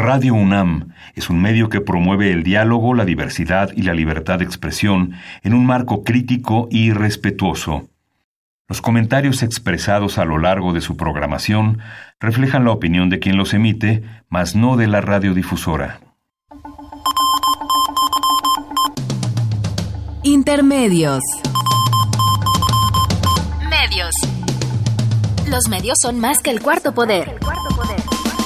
Radio UNAM es un medio que promueve el diálogo, la diversidad y la libertad de expresión en un marco crítico y respetuoso. Los comentarios expresados a lo largo de su programación reflejan la opinión de quien los emite, mas no de la radiodifusora. Intermedios. Medios. Los medios son más que el cuarto poder.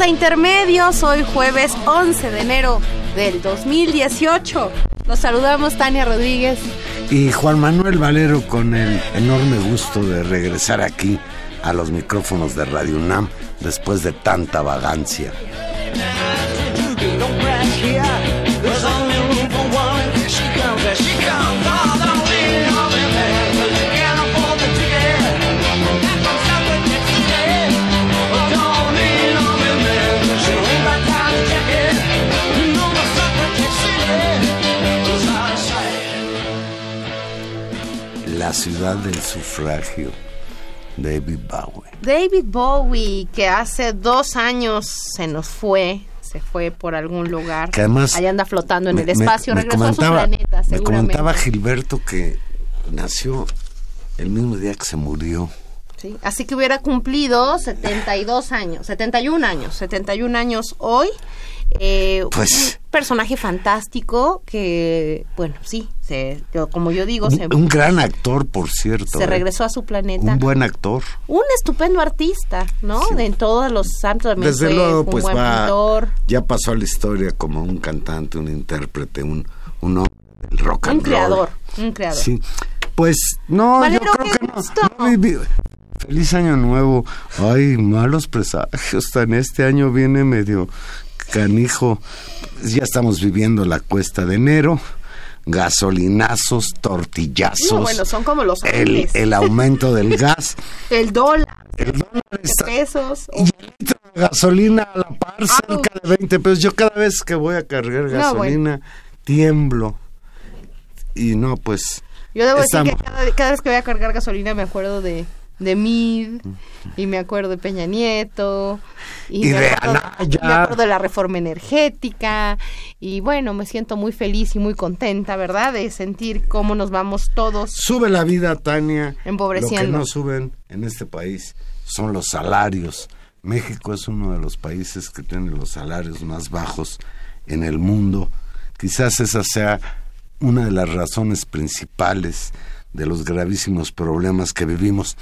Bienvenidos a Intermedios, hoy jueves 11 de enero del 2018. Los saludamos Tania Rodríguez y Juan Manuel Valero con el enorme gusto de regresar aquí a los micrófonos de Radio UNAM después de tanta vagancia. La ciudad del sufragio, David Bowie. David Bowie, que hace dos años se nos fue, se fue por algún lugar. Que además. Allá anda flotando en el espacio, regresó a su planeta, Me comentaba Gilberto que nació el mismo día que se murió. Sí, así que hubiera cumplido 72 años, 71 años, 71 años hoy. Eh, pues, un personaje fantástico que, bueno, sí, se, como yo digo, un, se, un gran actor, por cierto. se ¿eh? regresó a su planeta. Un buen actor. Un estupendo artista, ¿no? Sí. De en todos los santos también Desde luego, un pues buen va, pintor, ya pasó a la historia como un cantante, un intérprete, un, un hombre del rock and un roll. creador, un creador. Sí, pues no, Valero, yo creo que no, gusto. no viví- Feliz año nuevo. Ay, malos presagios. Tan este año viene medio canijo. Ya estamos viviendo la cuesta de enero. Gasolinazos, tortillazos. No, bueno, son como los el, aumento del gas. El dólar, El dólar está- pesos. y el litro de gasolina a la par Ah, cerca de 20 pesos. Yo cada vez que voy a cargar No, gasolina tiemblo. Y no, pues Yo debo decir que cada, cada vez que voy a cargar gasolina me acuerdo de, de Mid y me acuerdo de Peña Nieto y, Y me, de acuerdo, Anaya. me acuerdo de la reforma energética y bueno, me siento muy feliz y muy contenta, ¿verdad? De sentir cómo nos vamos todos. Sube la vida, Tania. Empobreciendo. Lo que no suben en este país son los salarios. México es uno de los países que tiene los salarios más bajos en el mundo. Quizás esa sea una de las razones principales de los gravísimos problemas que vivimos.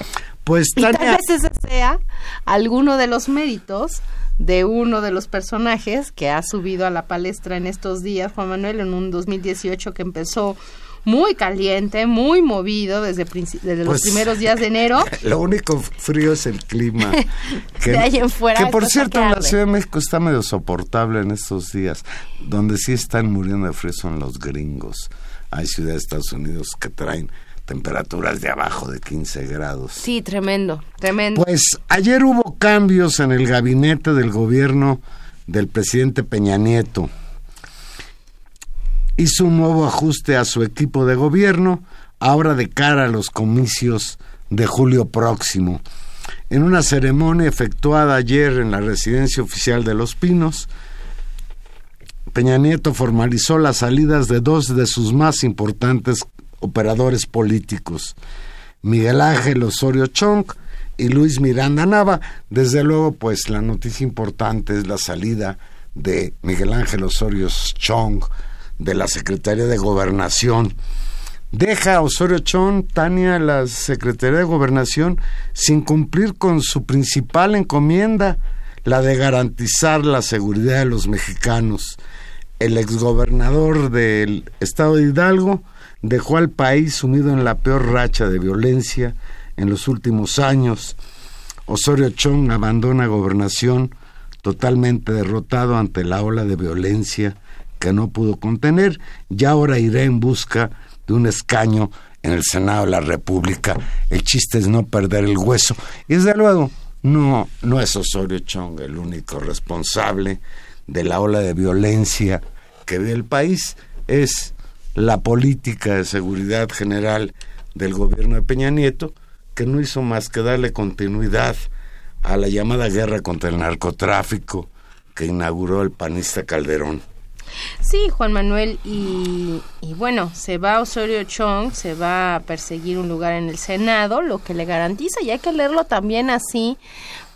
Pues Y tal vez ese sea alguno de los méritos de uno de los personajes que ha subido a la palestra en estos días, Juan Manuel, en un 2018 que empezó muy caliente, muy movido desde, desde los Pues, primeros días de enero. lo único frío es el clima. De ahí en fuera, Que por cierto, que en la. Ciudad de México está medio soportable en estos días. Donde sí están muriendo de frío son los gringos. Hay ciudades de Estados Unidos que traen temperaturas de abajo de 15 grados. Sí, tremendo, tremendo. Pues ayer hubo cambios en el gabinete del gobierno del presidente Peña Nieto. Hizo un nuevo ajuste a su equipo de gobierno, ahora de cara a los comicios de julio próximo. En una ceremonia efectuada ayer en la residencia oficial de Los Pinos, Peña Nieto formalizó las salidas de dos de sus más importantes operadores políticos. Miguel Ángel Osorio Chong y Luis Miranda Nava. Desde luego, pues la noticia importante es la salida de Miguel Ángel Osorio Chong de la Secretaría de Gobernación. Deja a Osorio Chong, Tania, la Secretaría de Gobernación sin cumplir con su principal encomienda, la de garantizar la seguridad de los mexicanos. El exgobernador del estado de Hidalgo dejó al país sumido en la peor racha de violencia en los últimos años. Osorio Chong abandona gobernación totalmente derrotado ante la ola de violencia que no pudo contener y ahora irá en busca de un escaño en el Senado de la República. El chiste es no perder el hueso. Y desde luego, no, no es Osorio Chong el único responsable de la ola de violencia que ve el país, es la política de seguridad general del gobierno de Peña Nieto, que no hizo más que darle continuidad a la llamada guerra contra el narcotráfico que inauguró el panista Calderón. Sí, Juan Manuel, y, y, bueno, se va Osorio Chong, se va a perseguir un lugar en el Senado, lo que le garantiza, y hay que leerlo también así,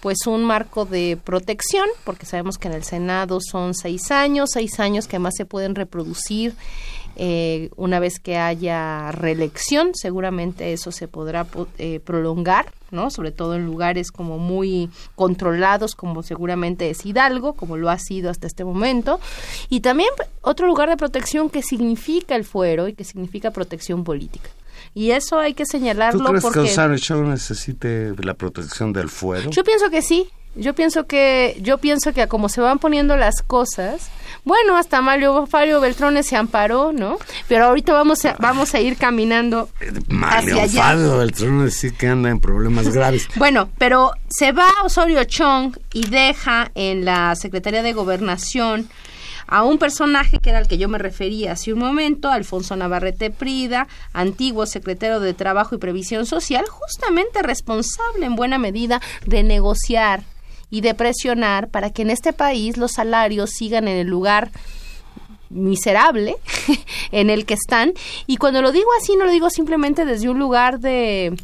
pues un marco de protección, porque sabemos que en el Senado son seis años, seis años que más se pueden reproducir eh, una vez que haya reelección, seguramente eso se podrá eh, prolongar, ¿no? Sobre todo en lugares como muy controlados, como seguramente es Hidalgo, como lo ha sido hasta este momento. Y también otro lugar de protección que significa el fuero y que significa protección política. Y eso hay que señalarlo ¿Tú crees porque... que Osorio necesite la protección del fuero? Yo pienso que sí. Yo pienso que yo pienso que a como se van poniendo las cosas, bueno, hasta Mario Fario Beltrones se amparó, ¿no? Pero ahorita vamos a, vamos a ir caminando Mario hacia allá. Fario Beltrones sí que anda en problemas graves. Bueno, pero se va Osorio Chong y deja en la Secretaría de Gobernación a un personaje que era al que yo me refería hace un momento, Alfonso Navarrete Prida, antiguo secretario de Trabajo y Previsión Social, justamente responsable en buena medida de negociar y de presionar para que en este país los salarios sigan en el lugar miserable en el que están. Y cuando lo digo así, no lo digo simplemente desde un lugar de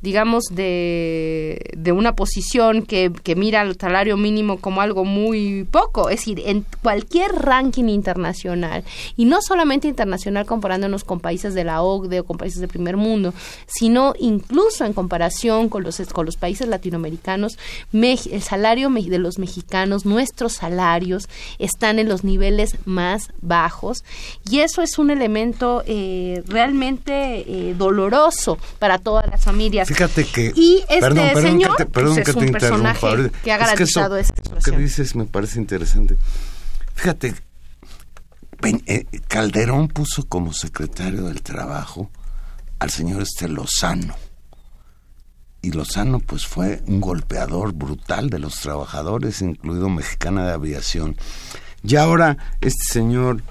digamos, de, de una posición que, que mira el salario mínimo como algo muy poco. Es decir, en cualquier ranking internacional, y no solamente internacional comparándonos con países de la OCDE o con países del primer mundo, sino incluso en comparación con los, con los países latinoamericanos, el salario de los mexicanos, nuestros salarios, están en los niveles más bajos, y eso es un elemento eh, realmente eh, doloroso para todas las familias. Fíjate que. Y este perdón, perdón señor que te, perdón pues, que es te un interrumpa. que ha Es que garantizado eso, esa eso que situación. dices me parece interesante. Fíjate, eh, Calderón puso como secretario del Trabajo al señor este Lozano. Y Lozano pues fue un golpeador brutal de los trabajadores, incluido Mexicana de Aviación. Y ahora este señor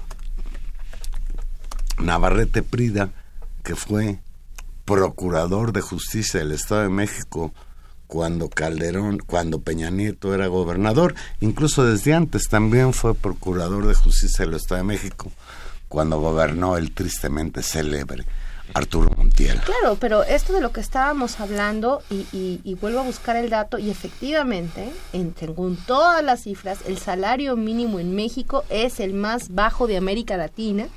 Navarrete Prida, que fue procurador de justicia del Estado de México cuando Calderón, cuando Peña Nieto era gobernador, incluso desde antes también fue procurador de justicia del Estado de México cuando gobernó el tristemente célebre Arturo Montiel. Claro, pero esto de lo que estábamos hablando, y, y- y vuelvo a buscar el dato, y efectivamente, en, según todas las cifras, el salario mínimo en México es el más bajo de América Latina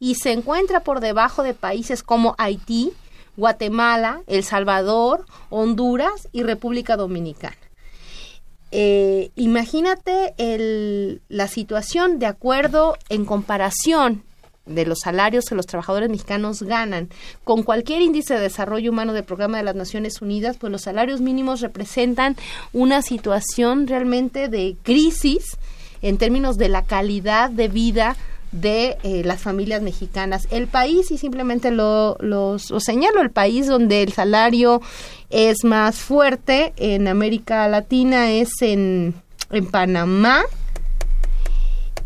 y se encuentra por debajo de países como Haití, Guatemala, El Salvador, Honduras y República Dominicana. Eh, imagínate el- la situación de acuerdo en comparación de los salarios que los trabajadores mexicanos ganan con cualquier índice de desarrollo humano del programa de las Naciones Unidas, pues los salarios mínimos representan una situación realmente de crisis en términos de la calidad de vida de eh, las familias mexicanas. El país, y simplemente lo, los- lo señalo, el país donde el salario es más fuerte en América Latina es en, en Panamá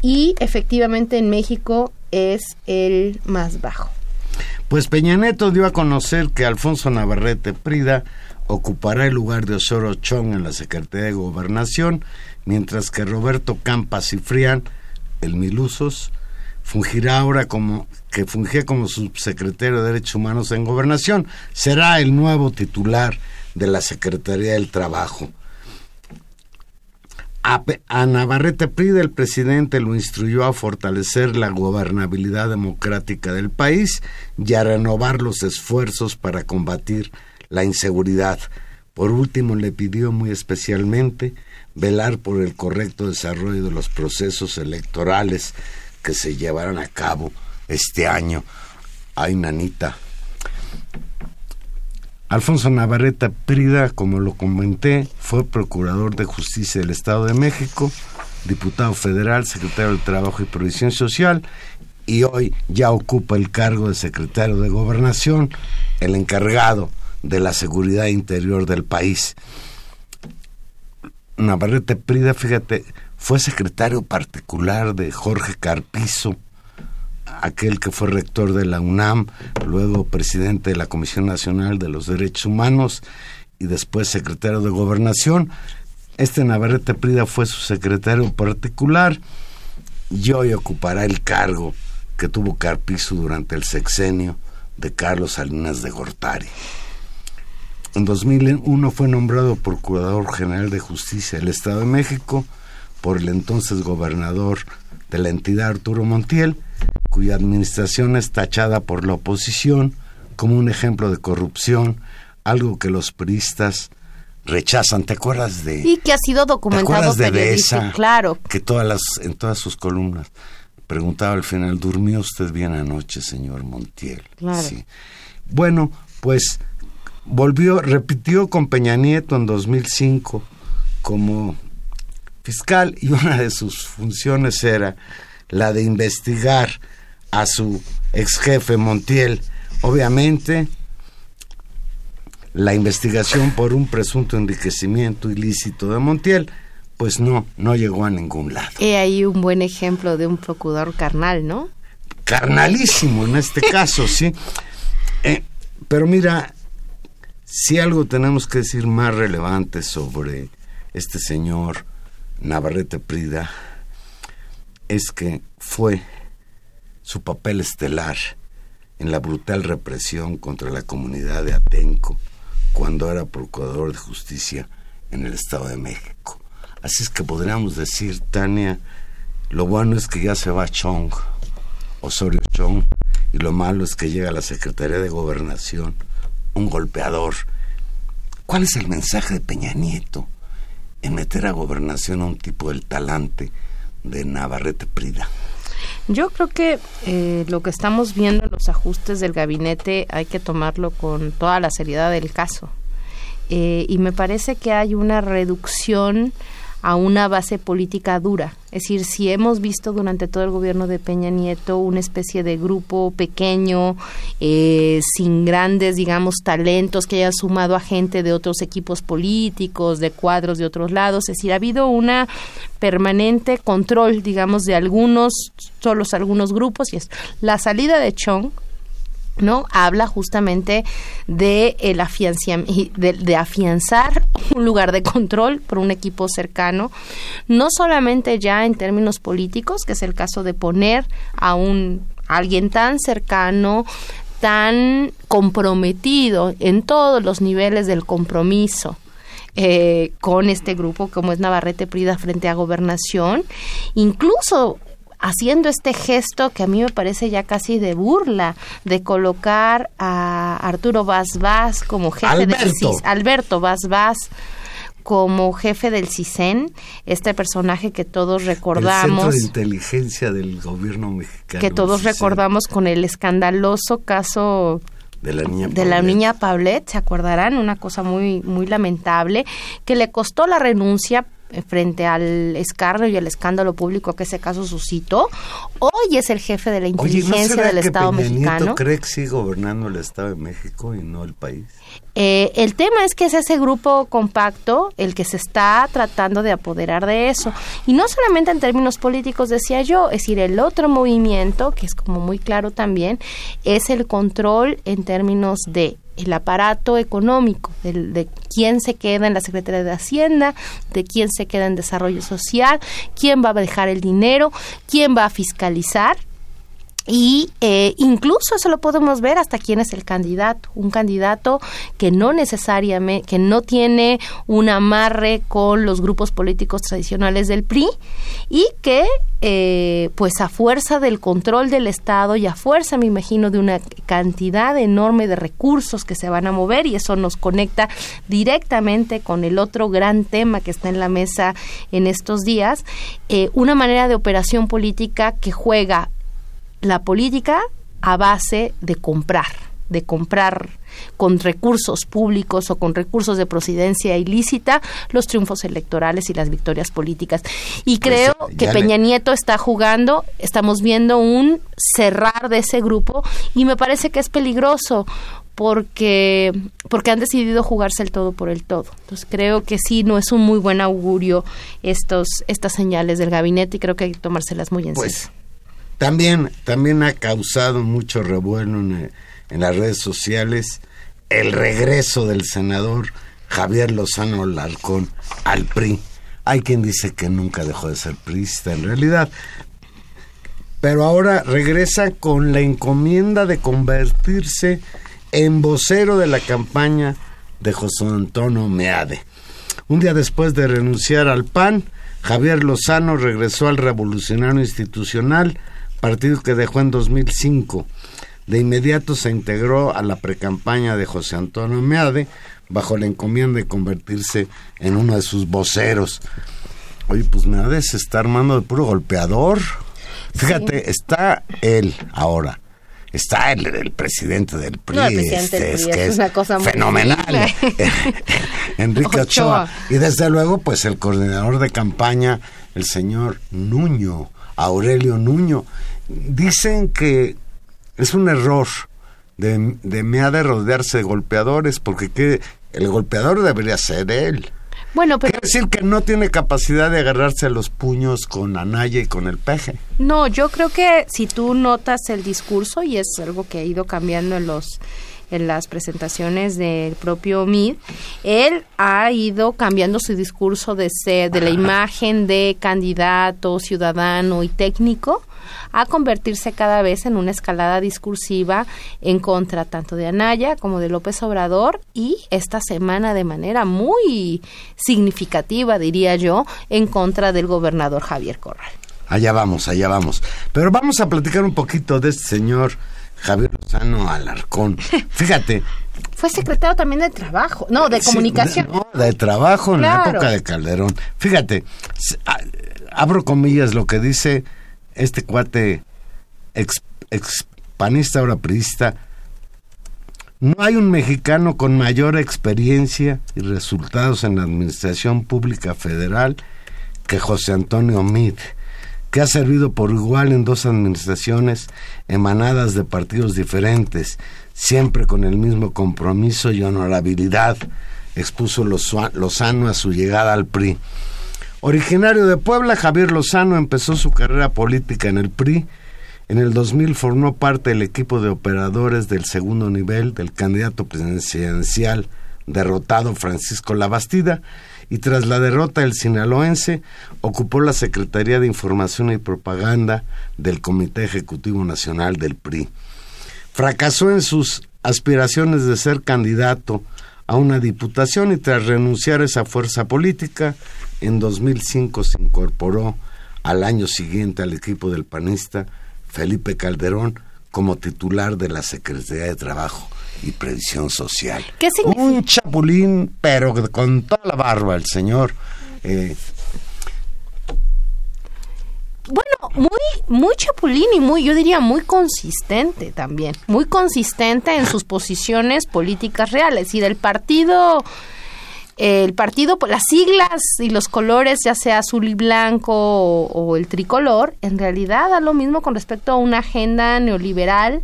y efectivamente en México es el más bajo. Pues Peña Nieto dio a conocer que Alfonso Navarrete Prida ocupará el lugar de Osorio Chong en la Secretaría de Gobernación, mientras que Roberto Campas y Frián, el Milusos, fungirá ahora como que fungía como subsecretario de Derechos Humanos en Gobernación, será el nuevo titular de la Secretaría del Trabajo. A, Navarrete Prida el presidente lo instruyó a fortalecer la gobernabilidad democrática del país y a renovar los esfuerzos para combatir la inseguridad. Por último, le pidió muy especialmente velar por el correcto desarrollo de los procesos electorales que se llevarán a cabo este año. Ay, nanita. Alfonso Navarrete Prida, como lo comenté, fue procurador de justicia del Estado de México, diputado federal, secretario del Trabajo y Provisión Social, y hoy ya ocupa el cargo de secretario de Gobernación, el encargado de la seguridad interior del país. Navarrete Prida, fíjate, fue secretario particular de Jorge Carpizo, aquel que fue rector de la UNAM, luego presidente de la Comisión Nacional de los Derechos Humanos y después secretario de Gobernación. Este Navarrete Prida fue su secretario particular y hoy ocupará el cargo que tuvo Carpizo durante el sexenio de Carlos Salinas de Gortari. En 2001 fue nombrado Procurador General de Justicia del Estado de México por el entonces gobernador de la entidad Arturo Montiel cuya administración es tachada por la oposición como un ejemplo de corrupción, algo que los priistas rechazan. ¿Te acuerdas de y que ha sido documentado ¿te de esa, claro, que todas las en todas sus columnas preguntaba al final, ¿durmió usted bien anoche, señor Montiel? Claro. Bueno, pues volvió, repitió con Peña Nieto en 2005 como fiscal y una de sus funciones era la de investigar a su ex jefe Montiel. Obviamente, la investigación por un presunto enriquecimiento ilícito de Montiel, pues no, no llegó a ningún lado. He ahí un buen ejemplo de un procurador carnal, ¿no? Carnalísimo en este caso, sí. Eh, pero mira, si algo tenemos que decir más relevante sobre este señor Navarrete Prida, es que fue su papel estelar en la brutal represión contra la comunidad de Atenco cuando era procurador de justicia en el Estado de México. Así es que podríamos decir, Tania, lo bueno es que ya se va Chong, Osorio Chong, y lo malo es que llega a la Secretaría de Gobernación un golpeador. ¿Cuál es el mensaje de Peña Nieto en meter a gobernación a un tipo del talante de Navarrete Prida? Yo creo que eh, lo que estamos viendo en los ajustes del gabinete hay que tomarlo con toda la seriedad del caso. Eh, y me parece que hay una reducción a una base política dura. Es decir, si hemos visto durante todo el gobierno de Peña Nieto una especie de grupo pequeño, eh, sin grandes, digamos, talentos que haya sumado a gente de otros equipos políticos, de cuadros de otros lados, es decir, ha habido una permanente control, digamos, de algunos, solo algunos grupos, y es la salida de Chong, ¿no? Habla justamente de, de, afianzar un lugar de control por un equipo cercano, no solamente ya en términos políticos, que es el caso de poner a un alguien tan cercano, tan comprometido en todos los niveles del compromiso, eh, con este grupo como es Navarrete Prida frente a gobernación, incluso haciendo este gesto que a mí me parece ya casi de burla de colocar a Arturo Vaz Vaz como jefe del CIS, Alberto Vaz Vaz como jefe del CISEN, este personaje que todos recordamos. El centro de inteligencia del gobierno mexicano. Que todos recordamos con el escandaloso caso de la niña de la niña Paulette, se acordarán, una cosa muy muy lamentable que le costó la renuncia frente al escarnio y el escándalo público que ese caso suscitó. Hoy es el jefe de la inteligencia del Estado mexicano. ¿Cree que sigue gobernando el Estado de México y no el país? Eh, el tema es que es ese grupo compacto el que se está tratando de apoderar de eso. Y no solamente en términos políticos, decía yo, es decir, el otro movimiento, que es como muy claro también, es el control en términos de el aparato económico, de, de, quién se queda en la Secretaría de Hacienda, de quién se queda en Desarrollo Social, quién va a dejar el dinero, quién va a fiscalizar y eh, incluso eso lo podemos ver hasta quién es el candidato, un candidato que no necesariamente, que no tiene un amarre con los grupos políticos tradicionales del PRI y que eh, pues a fuerza del control del Estado y a fuerza, me imagino, de una cantidad enorme de recursos que se van a mover y eso nos conecta directamente con el otro gran tema que está en la mesa en estos días, eh, una manera de operación política que juega la política a base de comprar, de comprar con recursos públicos o con recursos de procedencia ilícita los triunfos electorales y las victorias políticas. Y pues, creo que Peña Nieto está jugando, estamos viendo un cerrar de ese grupo y me parece que es peligroso porque porque han decidido jugarse el todo por el todo. Entonces creo que sí no es un muy buen augurio estos estas señales del gabinete y creo que hay que tomárselas muy en pues, serio. También, también ha causado mucho revuelo en, las redes sociales el regreso del senador Javier Lozano Larcón al PRI. Hay quien dice que nunca dejó de ser priista en realidad, pero ahora regresa con la encomienda de convertirse en vocero de la campaña de José Antonio Meade. Un día después de renunciar al PAN, Javier Lozano regresó al Revolucionario Institucional partido que dejó en 2005. De inmediato se integró a la precampaña de José Antonio Meade bajo la encomienda de convertirse en uno de sus voceros. Oye, pues Meade se está armando de puro golpeador. Fíjate, está él ahora. Está el, el presidente del PRI, este, es, que es, una cosa fenomenal, Enrique Ochoa. Y desde luego, pues el coordinador de campaña, el señor Nuño, Aurelio Nuño. Dicen que es un error de, de me ha de rodearse de golpeadores, porque el golpeador debería ser él. Bueno, pero... Quiere decir que no tiene capacidad de agarrarse a los puños con Anaya y con el peje. No, yo creo que si tú notas el discurso, y es algo que ha ido cambiando en los en las presentaciones del propio Mid, él ha ido cambiando su discurso de ser, de la imagen de candidato, ciudadano y técnico a convertirse cada vez en una escalada discursiva en contra tanto de Anaya como de López Obrador y esta semana de manera muy significativa, diría yo, en contra del gobernador Javier Corral. Allá vamos, allá vamos. Pero vamos a platicar un poquito de este señor Javier Lozano Alarcón. Fíjate. Fue secretario también de Trabajo, no, de Comunicación. de, Trabajo en la época de Calderón. Fíjate, abro comillas lo que dice este cuate ex, ahora priista. No hay un mexicano con mayor experiencia y resultados en la administración pública federal que José Antonio Mid que ha servido por igual en dos administraciones emanadas de partidos diferentes, siempre con el mismo compromiso y honorabilidad, expuso Lozano a su llegada al PRI. Originario de Puebla, Javier Lozano empezó su carrera política en el PRI. En el 2000 formó parte del equipo de operadores del segundo nivel del candidato presidencial derrotado Francisco Labastida y tras la derrota del sinaloense ocupó la Secretaría de Información y Propaganda del Comité Ejecutivo Nacional del PRI. Fracasó en sus aspiraciones de ser candidato a una diputación y tras renunciar a esa fuerza política, en 2005 se incorporó al año siguiente al equipo del panista Felipe Calderón como titular de la Secretaría de Trabajo y previsión social. ¿Qué significa? Un chapulín, pero con toda la barba, el señor. Eh, bueno, muy, muy chapulín y muy, yo diría, muy consistente también. Muy consistente en sus posiciones políticas reales. Y del partido el partido, las siglas y los colores, ya sea azul y blanco o, el tricolor, en realidad da lo mismo con respecto a una agenda neoliberal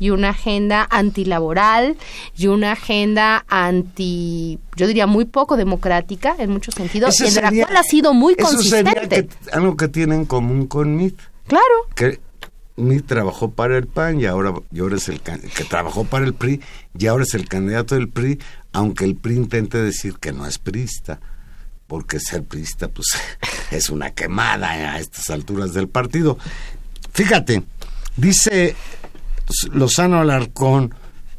y una agenda antilaboral y una agenda anti, yo diría, muy poco democrática en muchos sentidos, y en la cual ha sido muy consistente. algo que tienen en común con MIT. Claro. Que MIT trabajó para el PAN y ahora, y ahora es el que trabajó para el PRI y ahora es el candidato del PRI, aunque el PRI intente decir que no es priista porque ser priista pues es una quemada a estas alturas del partido. Fíjate, Dice Lozano Alarcón,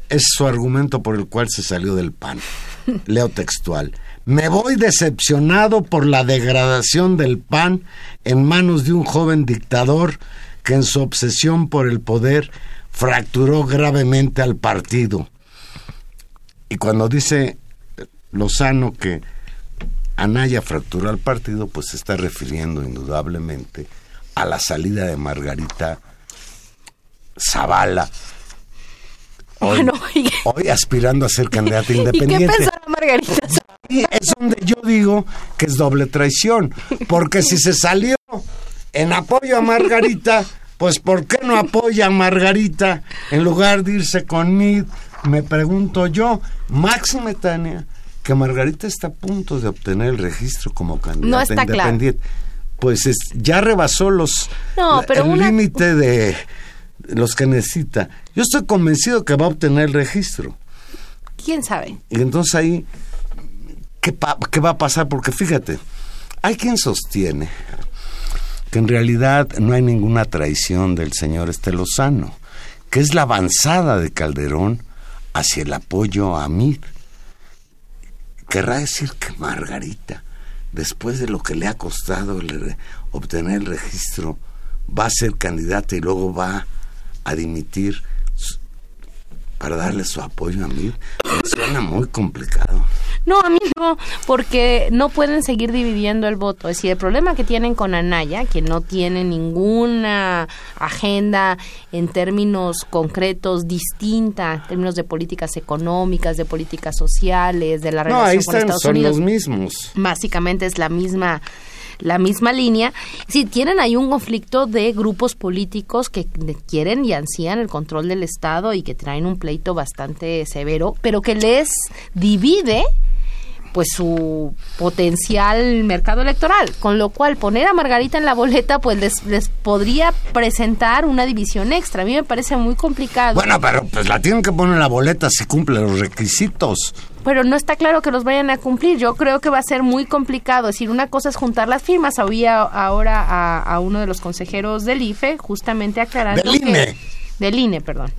es su argumento por el cual se salió del PAN. Leo textual. Me voy decepcionado por la degradación del PAN en manos de un joven dictador que en su obsesión por el poder fracturó gravemente al partido. Y cuando dice Lozano que Anaya fracturó al partido, pues se está refiriendo indudablemente a la salida de Margarita Zavala. Hoy, hoy aspirando a ser candidata independiente. ¿Y qué pensará Margarita Y es donde yo digo que es doble traición. Porque si se salió en apoyo a Margarita, pues ¿por qué no apoya a Margarita en lugar de irse con Mid? Me pregunto yo, Máxime Tania, que Margarita está a punto de obtener el registro como candidata independiente. Pues es, ya rebasó los el límite de los que necesita. Yo estoy convencido que va a obtener el registro. ¿Quién sabe? Y entonces ahí, ¿qué, ¿qué va a pasar? Porque fíjate, hay quien sostiene que en realidad no hay ninguna traición del señor Estelozano, que es la avanzada de Calderón hacia el apoyo a Mid. Querrá decir que Margarita, después de lo que le ha costado obtener el registro, va a ser candidata y luego va a dimitir para darle su apoyo a mí. Me suena muy complicado. No, a mí no, porque no pueden seguir dividiendo el voto. Es decir, el problema que tienen con Anaya, que no tiene ninguna agenda en términos concretos distinta, en términos de políticas económicas, de políticas sociales, de la relación con Estados son los mismos. Básicamente es la misma la misma línea. Sí, tienen ahí un conflicto de grupos políticos que quieren y ansían el control del Estado y que traen un pleito bastante severo, pero que les divide pues su potencial mercado electoral, con lo cual poner a Margarita en la boleta pues les, les podría presentar una división extra. A mí me parece muy complicado. Bueno, pero pues la tienen que poner en la boleta si cumple los requisitos. Pero no está claro que los vayan a cumplir. Yo creo que va a ser muy complicado. Es decir, una cosa es juntar las firmas. Había ahora a, uno de los consejeros del IFE justamente aclarando del INE. del INE, perdón.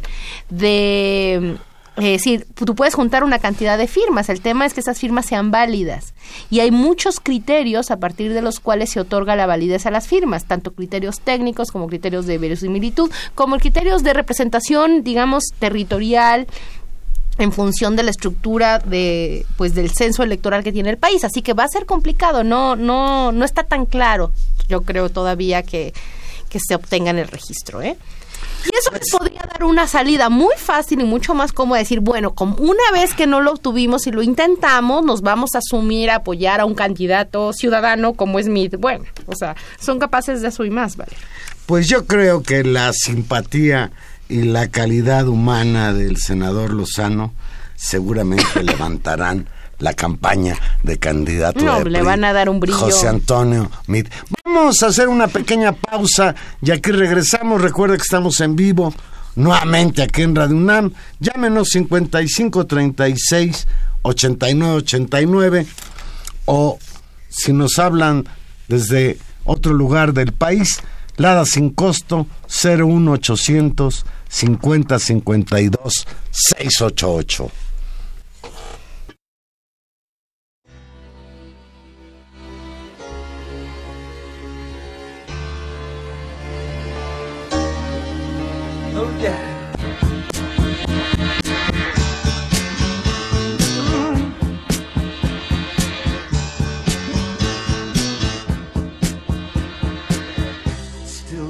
De es decir, tú puedes juntar una cantidad de firmas, el tema es que esas firmas sean válidas. Y hay muchos criterios a partir de los cuales se otorga la validez a las firmas, tanto criterios técnicos como criterios de verosimilitud, como criterios de representación, digamos, territorial, en función de la estructura de pues del censo electoral que tiene el país. Así que va a ser complicado no no no está tan claro yo creo todavía que que se obtengan el registro eh y eso les podría dar una salida muy fácil y mucho más como decir, bueno, como una vez que no lo obtuvimos y lo intentamos, nos vamos a asumir a apoyar a un candidato ciudadano como Smith. Bueno, o sea, son capaces de eso y más, ¿vale? Pues yo creo que la simpatía y la calidad humana del senador Lozano seguramente levantarán la campaña de candidato no, le van a dar un brillo. José Antonio Mit. Vamos a hacer una pequeña pausa y aquí regresamos. Recuerda que estamos en vivo nuevamente aquí en Radio UNAM. Llámenos 5536 8989 o si nos hablan desde otro lugar del país, Lada sin costo 01800 5052 688.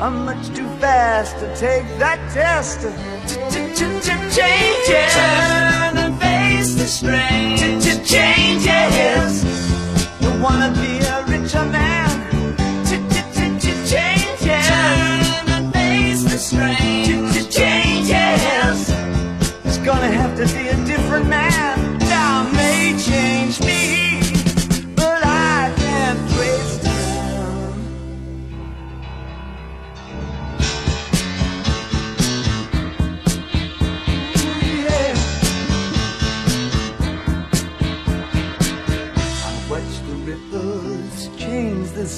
I'm much too fast to take that test. Changes. Turn and face the strain. Changes. You wanna be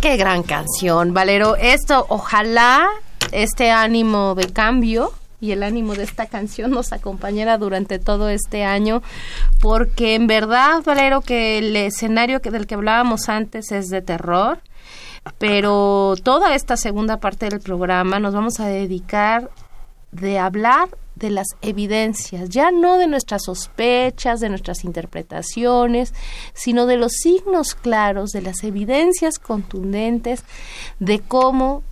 Qué gran canción, Valero. Esto, ojalá este ánimo de cambio y el ánimo de esta canción nos acompañara durante todo este año, porque en verdad, Valero, que el escenario que, del que hablábamos antes es de terror, pero toda esta segunda parte del programa nos vamos a dedicar de hablar de las evidencias, ya no de nuestras sospechas, de nuestras interpretaciones, sino de los signos claros, de las evidencias contundentes de cómo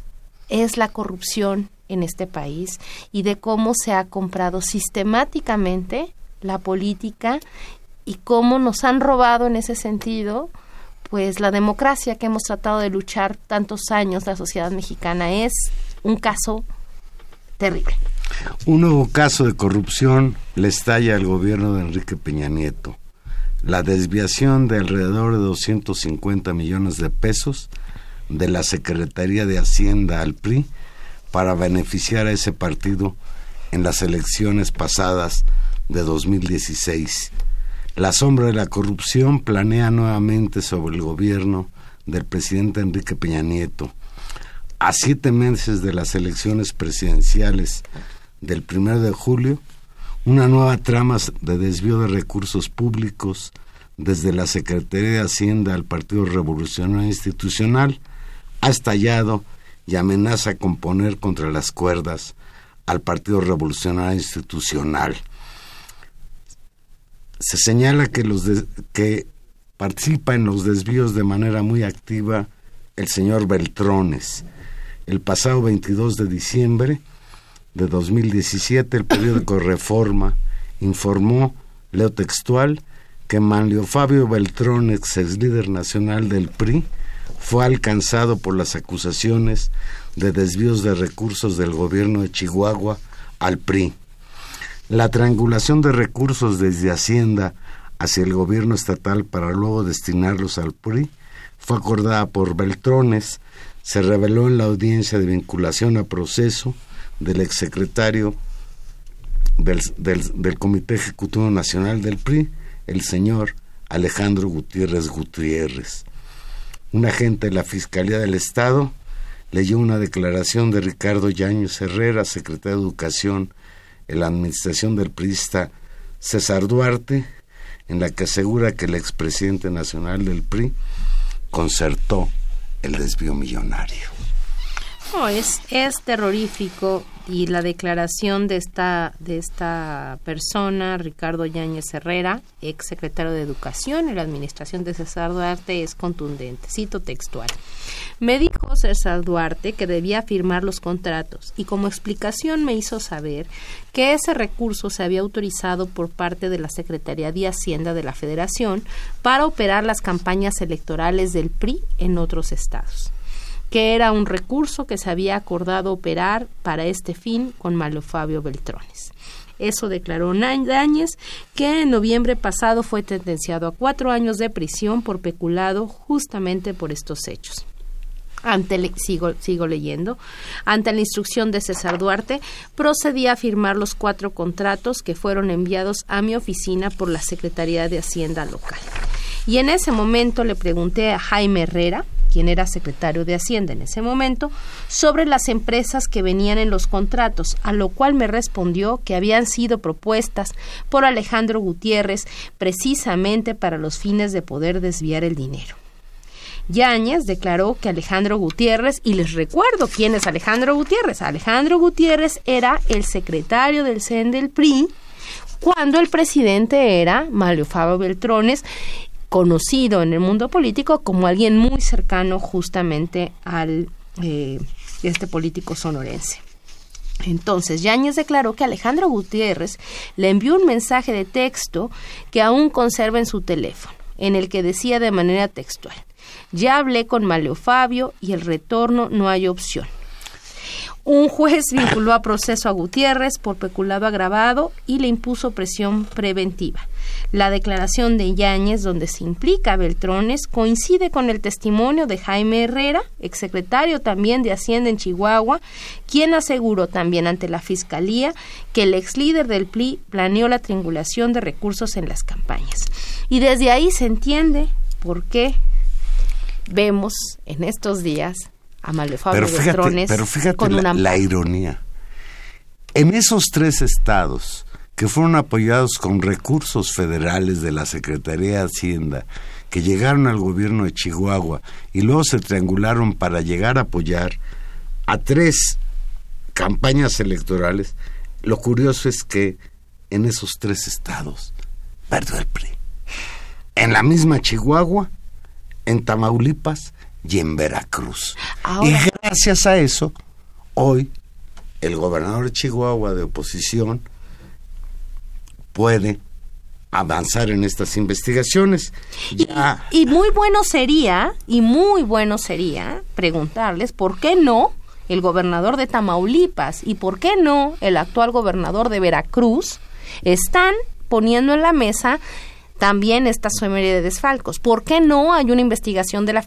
es la corrupción en este país y de cómo se ha comprado sistemáticamente la política y cómo nos han robado en ese sentido pues la democracia que hemos tratado de luchar tantos años la sociedad mexicana es un caso Un nuevo caso de corrupción le estalla al gobierno de Enrique Peña Nieto. La desviación de alrededor de 250 millones de pesos de la Secretaría de Hacienda al PRI para beneficiar a ese partido en las elecciones pasadas de 2016. La sombra de la corrupción planea nuevamente sobre el gobierno del presidente Enrique Peña Nieto. A siete meses de las elecciones presidenciales del primero de julio, una nueva trama de desvío de recursos públicos desde la Secretaría de Hacienda al Partido Revolucionario Institucional ha estallado y amenaza con poner contra las cuerdas al Partido Revolucionario Institucional se señala que, los que participa en los desvíos de manera muy activa el señor Beltrones. El pasado 22 de diciembre de 2017, el periódico Reforma informó, leo textual, que Manlio Fabio Beltrones, ex líder nacional del PRI, fue alcanzado por las acusaciones de desvíos de recursos del gobierno de Chihuahua al PRI. La triangulación de recursos desde Hacienda hacia el gobierno estatal para luego destinarlos al PRI fue acordada por Beltrones, se reveló en la audiencia de vinculación a proceso del exsecretario del, del, Comité Ejecutivo Nacional del PRI, el señor Alejandro Gutiérrez Gutiérrez. Un agente de la Fiscalía del Estado leyó una declaración de Ricardo Yáñez Herrera, secretario de Educación en la administración del priista César Duarte, en la que asegura que el expresidente nacional del PRI concertó el desvío millonario. No, es, es terrorífico y la declaración de esta, de esta persona, Ricardo Yáñez Herrera, ex secretario de Educación en la administración de César Duarte, es contundente. Cito textual. Me dijo César Duarte que debía firmar los contratos y como explicación me hizo saber que ese recurso se había autorizado por parte de la Secretaría de Hacienda de la Federación para operar las campañas electorales del PRI en otros estados que era un recurso que se había acordado operar para este fin con Malo Fabio Beltrones. Eso declaró Dáñez, que en noviembre pasado fue sentenciado a cuatro años de prisión por peculado justamente por estos hechos. Ante sigo, sigo leyendo. Ante la instrucción de César Duarte, procedí a firmar los cuatro contratos que fueron enviados a mi oficina por la Secretaría de Hacienda local. Y en ese momento le pregunté a Jaime Herrera, quien era secretario de Hacienda en ese momento, sobre las empresas que venían en los contratos, a lo cual me respondió que habían sido propuestas por Alejandro Gutiérrez precisamente para los fines de poder desviar el dinero. Yáñez declaró que Alejandro Gutiérrez, y les recuerdo quién es Alejandro Gutiérrez. Alejandro Gutiérrez era el secretario del CEN del PRI cuando el presidente era Mario Fabio Beltrones conocido en el mundo político como alguien muy cercano justamente al eh, este político sonorense. Entonces, Yáñez declaró que Alejandro Gutiérrez le envió un mensaje de texto que aún conserva en su teléfono, en el que decía de manera textual, ya hablé con Maleo Fabio y el retorno no hay opción. Un juez vinculó a proceso a Gutiérrez por peculado agravado y le impuso presión preventiva. La declaración de Yáñez, donde se implica a Beltrones, coincide con el testimonio de Jaime Herrera, exsecretario también de Hacienda en Chihuahua, quien aseguró también ante la Fiscalía que el ex líder del PLI planeó la triangulación de recursos en las campañas. Y desde ahí se entiende por qué vemos en estos días a pero fíjate, pero fíjate la, ironía. En esos tres estados que fueron apoyados con recursos federales de la Secretaría de Hacienda, que llegaron al gobierno de Chihuahua y luego se triangularon para llegar a apoyar a tres campañas electorales, lo curioso es que en esos tres estados perdió el PRI. En la misma Chihuahua, en Tamaulipas y en Veracruz. y gracias a eso, hoy el gobernador de Chihuahua de oposición puede avanzar en estas investigaciones. Y, muy bueno sería, y muy bueno sería preguntarles por qué no el gobernador de Tamaulipas y por qué no el actual gobernador de Veracruz están poniendo en la mesa también esta sumeria de desfalcos. ¿Por qué no hay una investigación de la,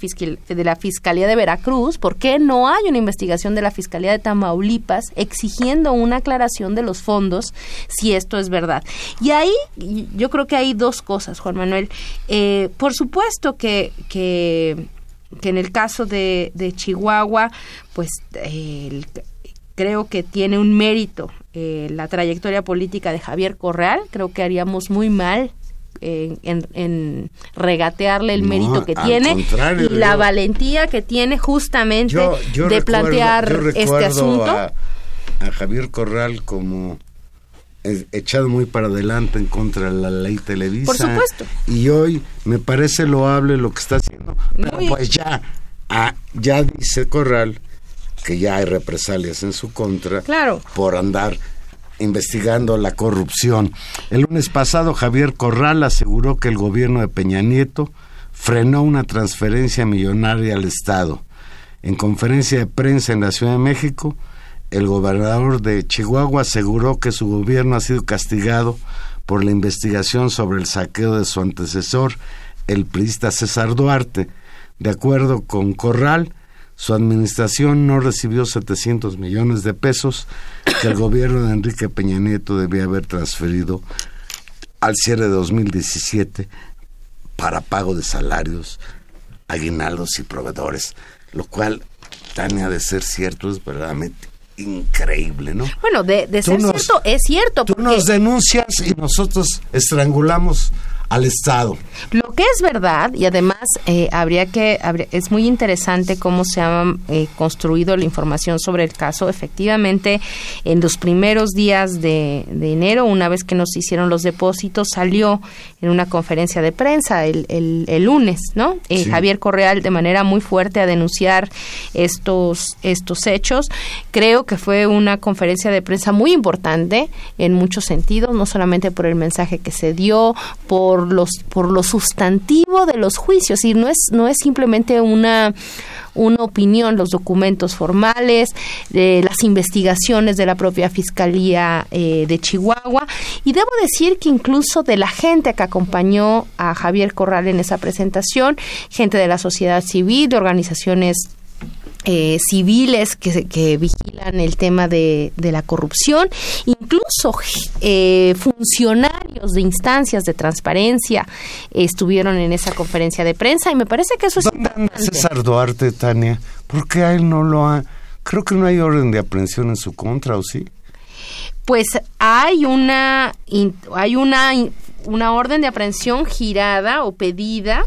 de la Fiscalía de Veracruz? ¿Por qué no hay una investigación de la Fiscalía de Tamaulipas exigiendo una aclaración de los fondos si esto es verdad? Y ahí yo creo que hay dos cosas, Juan Manuel. Eh, por supuesto que, que, en el caso de, Chihuahua, pues creo que tiene un mérito eh, la trayectoria política de Javier Correal. Creo que haríamos muy mal en, regatearle el mérito que tiene y la valentía que tiene justamente de plantear este asunto. A, Javier Corral como echado muy para adelante en contra de la ley Televisa. Por supuesto. Y hoy me parece loable lo que está haciendo. Pero pues ya, ah, ya dice Corral que ya hay represalias en su contra claro. por andar investigando la corrupción. El lunes pasado Javier Corral aseguró que el gobierno de Peña Nieto frenó una transferencia millonaria al Estado. En conferencia de prensa en la Ciudad de México, el gobernador de Chihuahua aseguró que su gobierno ha sido castigado por la investigación sobre el saqueo de su antecesor, el priista César Duarte. De acuerdo con Corral, su administración no recibió 700 millones de pesos que el gobierno de Enrique Peña Nieto debía haber transferido al cierre de 2017 para pago de salarios, aguinaldos y proveedores, lo cual, Tania, de ser cierto, es verdaderamente increíble, ¿no? Bueno, de, ser cierto, es cierto. Tú nos denuncias y nosotros estrangulamos al Estado. Lo que es verdad, y además eh, habría que, es muy interesante cómo se ha eh, construido la información sobre el caso. Efectivamente, en los primeros días de, enero, una vez que nos hicieron los depósitos, salió en una conferencia de prensa el, el, lunes, ¿no? Eh, Javier Correal de manera muy fuerte a denunciar estos, estos hechos. Creo que fue una conferencia de prensa muy importante en muchos sentidos, no solamente por el mensaje que se dio, por por los por lo sustantivo de los juicios y no es no es simplemente una una opinión, los documentos formales, las investigaciones de la propia Fiscalía eh, de Chihuahua. Y debo decir que incluso de la gente que acompañó a Javier Corral en esa presentación, gente de la sociedad civil, de organizaciones eh, civiles que, que, vigilan el tema de, de la corrupción, incluso eh, funcionarios de instancias de transparencia estuvieron en esa conferencia de prensa y me parece que eso es ¿Dónde César Duarte, Tania? ¿Por qué a él no lo ha...? Creo que no hay orden de aprehensión en su contra, ¿o sí? Pues hay una, hay una, una orden de aprehensión girada o pedida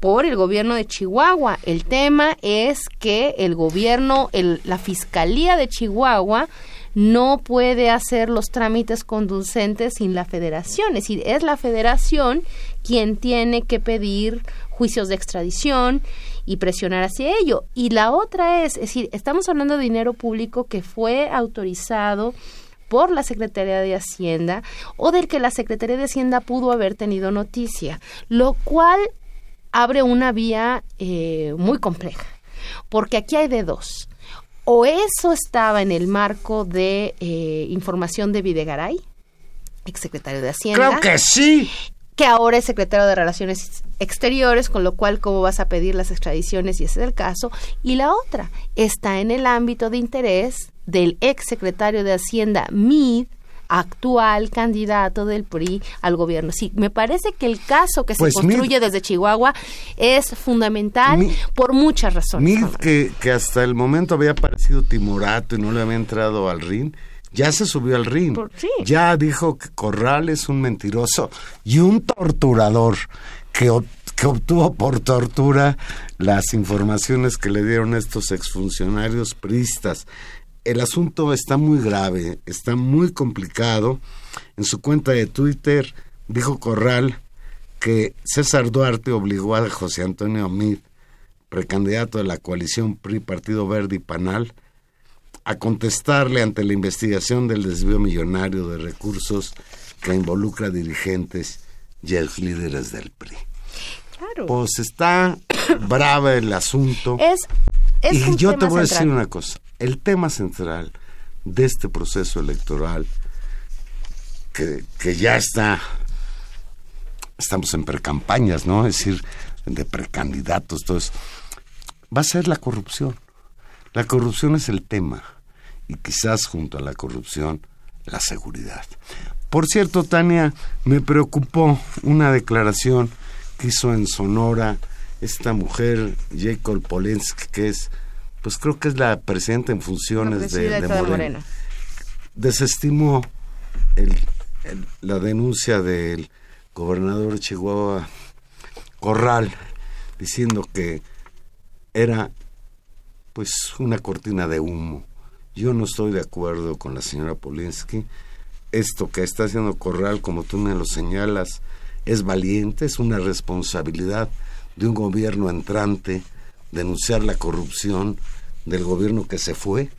por el gobierno de Chihuahua. El tema es que el gobierno, el, la Fiscalía de Chihuahua no puede hacer los trámites conducentes sin la federación. Es decir, es la federación quien tiene que pedir juicios de extradición y presionar hacia ello. Y la otra es, es decir, estamos hablando de dinero público que fue autorizado por la Secretaría de Hacienda o del que la Secretaría de Hacienda pudo haber tenido noticia, lo cual abre una vía eh, muy compleja, porque aquí hay de dos. O eso estaba en el marco de eh, información de Videgaray, exsecretario de Hacienda. Creo que sí. Que ahora es secretario de Relaciones Exteriores, con lo cual, ¿cómo vas a pedir las extradiciones? Y ese es el caso. Y la otra está en el ámbito de interés del exsecretario de Hacienda, Mid, actual candidato del PRI al gobierno. Sí, me parece que el caso que se Pues, construye Mid- desde Chihuahua es fundamental Mid- por muchas razones. Mid, que, que hasta el momento había parecido timorato y no le había entrado al ring, ya se subió al ring. Sí. Ya dijo que Corral es un mentiroso y un torturador que, que obtuvo por tortura las informaciones que le dieron estos exfuncionarios priistas. El asunto está muy grave, está muy complicado. En su cuenta de Twitter dijo Corral que César Duarte obligó a José Antonio Mid precandidato de la coalición PRI, Partido Verde y Panal, a contestarle ante la investigación del desvío millonario de recursos que involucra a dirigentes y a líderes del PRI. Claro. Pues está brava el asunto. es, es y yo te voy a decir una cosa. El tema central de este proceso electoral, que, ya está, estamos en precampañas, ¿no? Es decir, de precandidatos, eso, va a ser la corrupción. La corrupción es el tema. Y quizás junto a la corrupción, la seguridad. Por cierto, Tania, me preocupó una declaración que hizo en Sonora esta mujer, Jacob Polensky, que es, pues creo que es la presidenta en funciones de, de de Morena. Morena. Desestimó el- el- la denuncia del gobernador de Chihuahua, Corral, diciendo que era pues una cortina de humo. Yo no estoy de acuerdo con la señora Polinsky. Esto que está haciendo Corral, como tú me lo señalas, es valiente, es una responsabilidad de un gobierno entrante denunciar la corrupción del gobierno que se fue.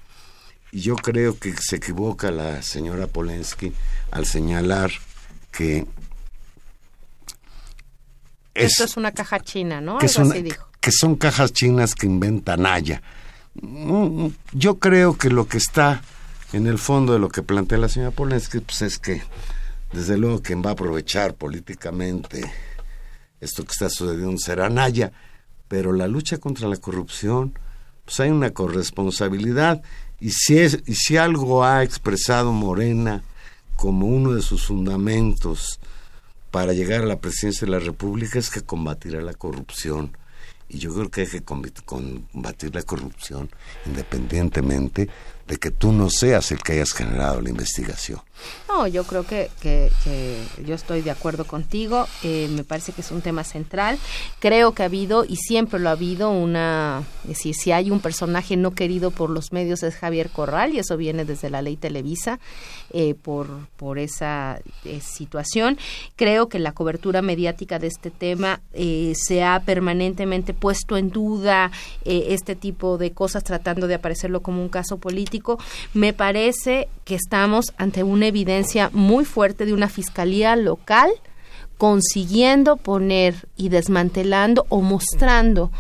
Y yo creo que se equivoca la señora Polensky al señalar que Esto es una caja china, ¿no? que Algo son, así dijo. que son cajas chinas que inventa Naya. Mm, Yo creo que lo que está en el fondo de lo que plantea la señora Polensky pues es que, desde luego, quien va a aprovechar políticamente esto que está sucediendo será Naya, pero la lucha contra la corrupción, pues hay una corresponsabilidad y si, es, y si algo ha expresado Morena como uno de sus fundamentos para llegar a la presidencia de la República es que combatirá la corrupción. Y yo creo que hay que combat- combatir la corrupción independientemente de que tú no seas el que hayas generado la investigación. No, yo creo que, que- yo estoy de acuerdo contigo. eh, me parece que es un tema central. Creo que ha habido, y siempre lo ha habido, una... Decir, si hay un personaje no querido por los medios es Javier Corral, y eso viene desde la ley Televisa, eh, por, por esa eh, situación. Creo que la cobertura mediática de este tema se ha permanentemente puesto en duda este tipo de cosas, tratando de aparecerlo como un caso político. Me parece que estamos ante una evidencia muy fuerte de una fiscalía local consiguiendo poner y desmantelando o mostrando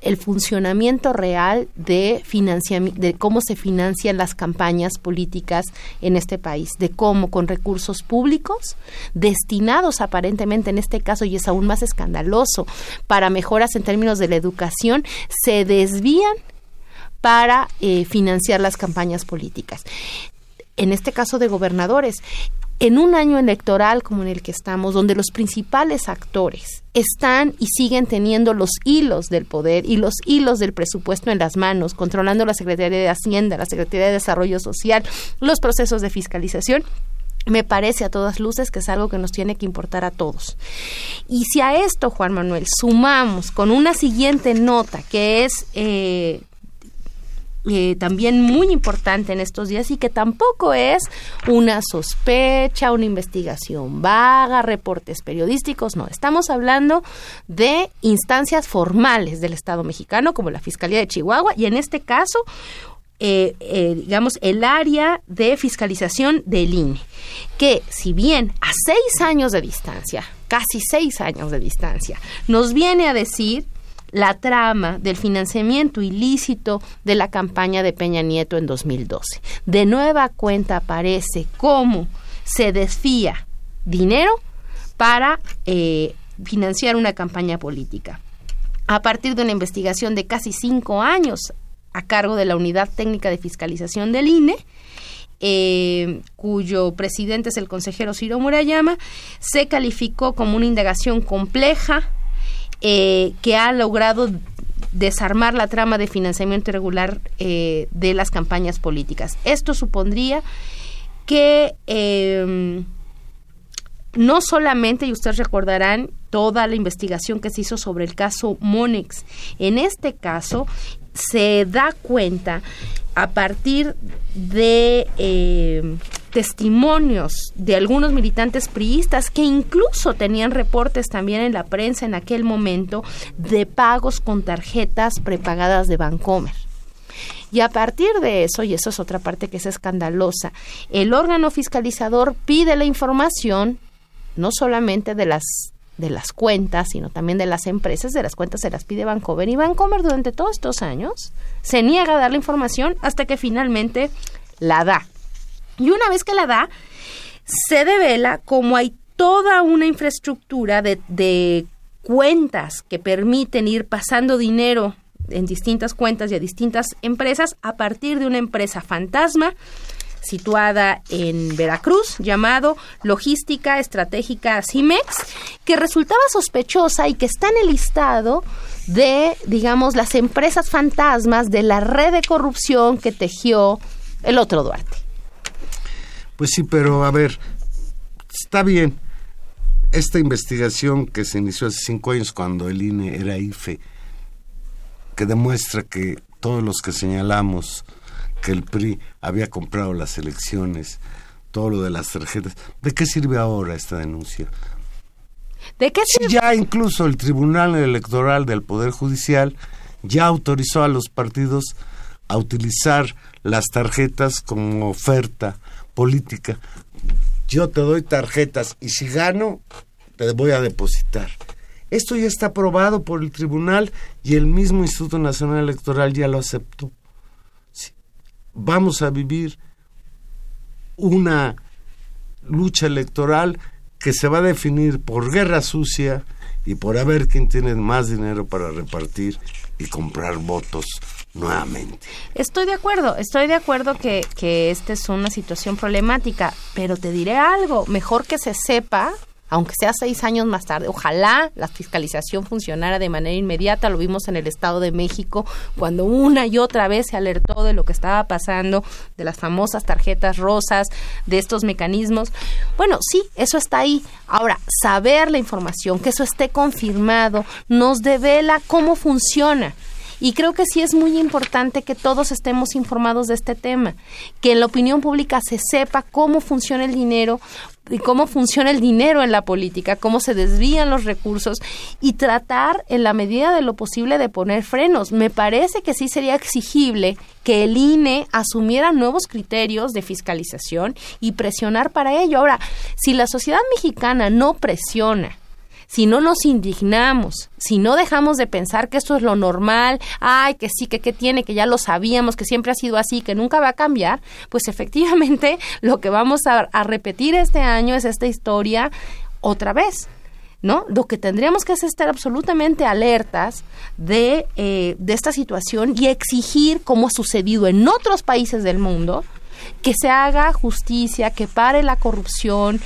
el funcionamiento real de de cómo se financian las campañas políticas en este país, de cómo con recursos públicos destinados aparentemente en este caso y es aún más escandaloso para mejoras en términos de la educación se desvían para eh, financiar las campañas políticas en este caso de gobernadores, en un año electoral como en el que estamos, donde los principales actores están y siguen teniendo los hilos del poder y los hilos del presupuesto en las manos, controlando la Secretaría de Hacienda, la Secretaría de Desarrollo Social, los procesos de fiscalización, me parece a todas luces que es algo que nos tiene que importar a todos. Y si a esto, Juan Manuel, sumamos con una siguiente nota, que es eh, eh, también muy importante en estos días y que tampoco es una sospecha, una investigación vaga, reportes periodísticos, no, estamos hablando de instancias formales del Estado mexicano como la Fiscalía de Chihuahua y en este caso eh, eh, digamos, el área de fiscalización del INE, que si bien a seis años de distancia, casi seis años de distancia, nos viene a decir la trama del financiamiento ilícito de la campaña de Peña Nieto en 2012. De nueva cuenta aparece cómo se desfía dinero para eh, financiar una campaña política. A partir de una investigación de casi cinco años a cargo de la Unidad Técnica de Fiscalización del INE, eh, cuyo presidente es el consejero Ciro Murayama, se calificó como una indagación compleja, eh, que ha logrado desarmar la trama de financiamiento irregular eh, de las campañas políticas. Esto supondría que em, no solamente, y ustedes recordarán, toda la investigación que se hizo sobre el caso Monex, en este caso se da cuenta a partir de eh, testimonios de algunos militantes priistas que incluso tenían reportes también en la prensa en aquel momento de pagos con tarjetas prepagadas de Bancomer. Y a partir de eso, y eso es otra parte que es escandalosa, el órgano fiscalizador pide la información no solamente de las de las cuentas, sino también de las empresas, de las cuentas se las pide Bancomer y Bancomer durante todos estos años se niega a dar la información hasta que finalmente la da. Y una vez que la da, se devela como hay toda una infraestructura de, de cuentas que permiten ir pasando dinero en distintas cuentas y a distintas empresas a partir de una empresa fantasma situada en Veracruz, llamado Logística Estratégica CIMEX, que resultaba sospechosa y que está en el listado de, digamos, las empresas fantasmas de la red de corrupción que tejió el otro Duarte. Pues sí, pero a ver, está bien. Esta investigación que se inició hace cinco años cuando el INE era IFE, que demuestra que todos los que señalamos que el PRI había comprado las elecciones, todo lo de las tarjetas. ¿De qué sirve ahora esta denuncia? ¿De qué sirve? ya incluso el Tribunal Electoral del Poder Judicial ya autorizó a los partidos a utilizar las tarjetas como oferta política. Yo te doy tarjetas y si gano, te voy a depositar. Esto ya está aprobado por el tribunal y el mismo Instituto Nacional Electoral ya lo aceptó vamos a vivir una lucha electoral que se va a definir por guerra sucia y por a ver quién tiene más dinero para repartir y comprar votos nuevamente. Estoy de acuerdo, estoy de acuerdo que, que esta es una situación problemática, pero te diré algo, mejor que se sepa aunque sea seis años más tarde. Ojalá la fiscalización funcionara de manera inmediata. Lo vimos en el Estado de México cuando una y otra vez se alertó de lo que estaba pasando, de las famosas tarjetas rosas, de estos mecanismos. Bueno, sí, eso está ahí. Ahora, saber la información, que eso esté confirmado, nos devela cómo funciona. Y creo que sí es muy importante que todos estemos informados de este tema, que en la opinión pública se sepa cómo funciona el dinero, y cómo funciona el dinero en la política, cómo se desvían los recursos y tratar en la medida de lo posible de poner frenos. Me parece que sí sería exigible que el INE asumiera nuevos criterios de fiscalización y presionar para ello. Ahora, si la sociedad mexicana no presiona si no nos indignamos, si no dejamos de pensar que esto es lo normal, ay, que sí, que qué tiene, que ya lo sabíamos, que siempre ha sido así, que nunca va a cambiar, pues efectivamente lo que vamos a, repetir este año es esta historia otra vez. ¿No? Lo que tendríamos que hacer es estar absolutamente alertas de, eh, de esta situación y exigir, como ha sucedido en otros países del mundo, que se haga justicia, que pare la corrupción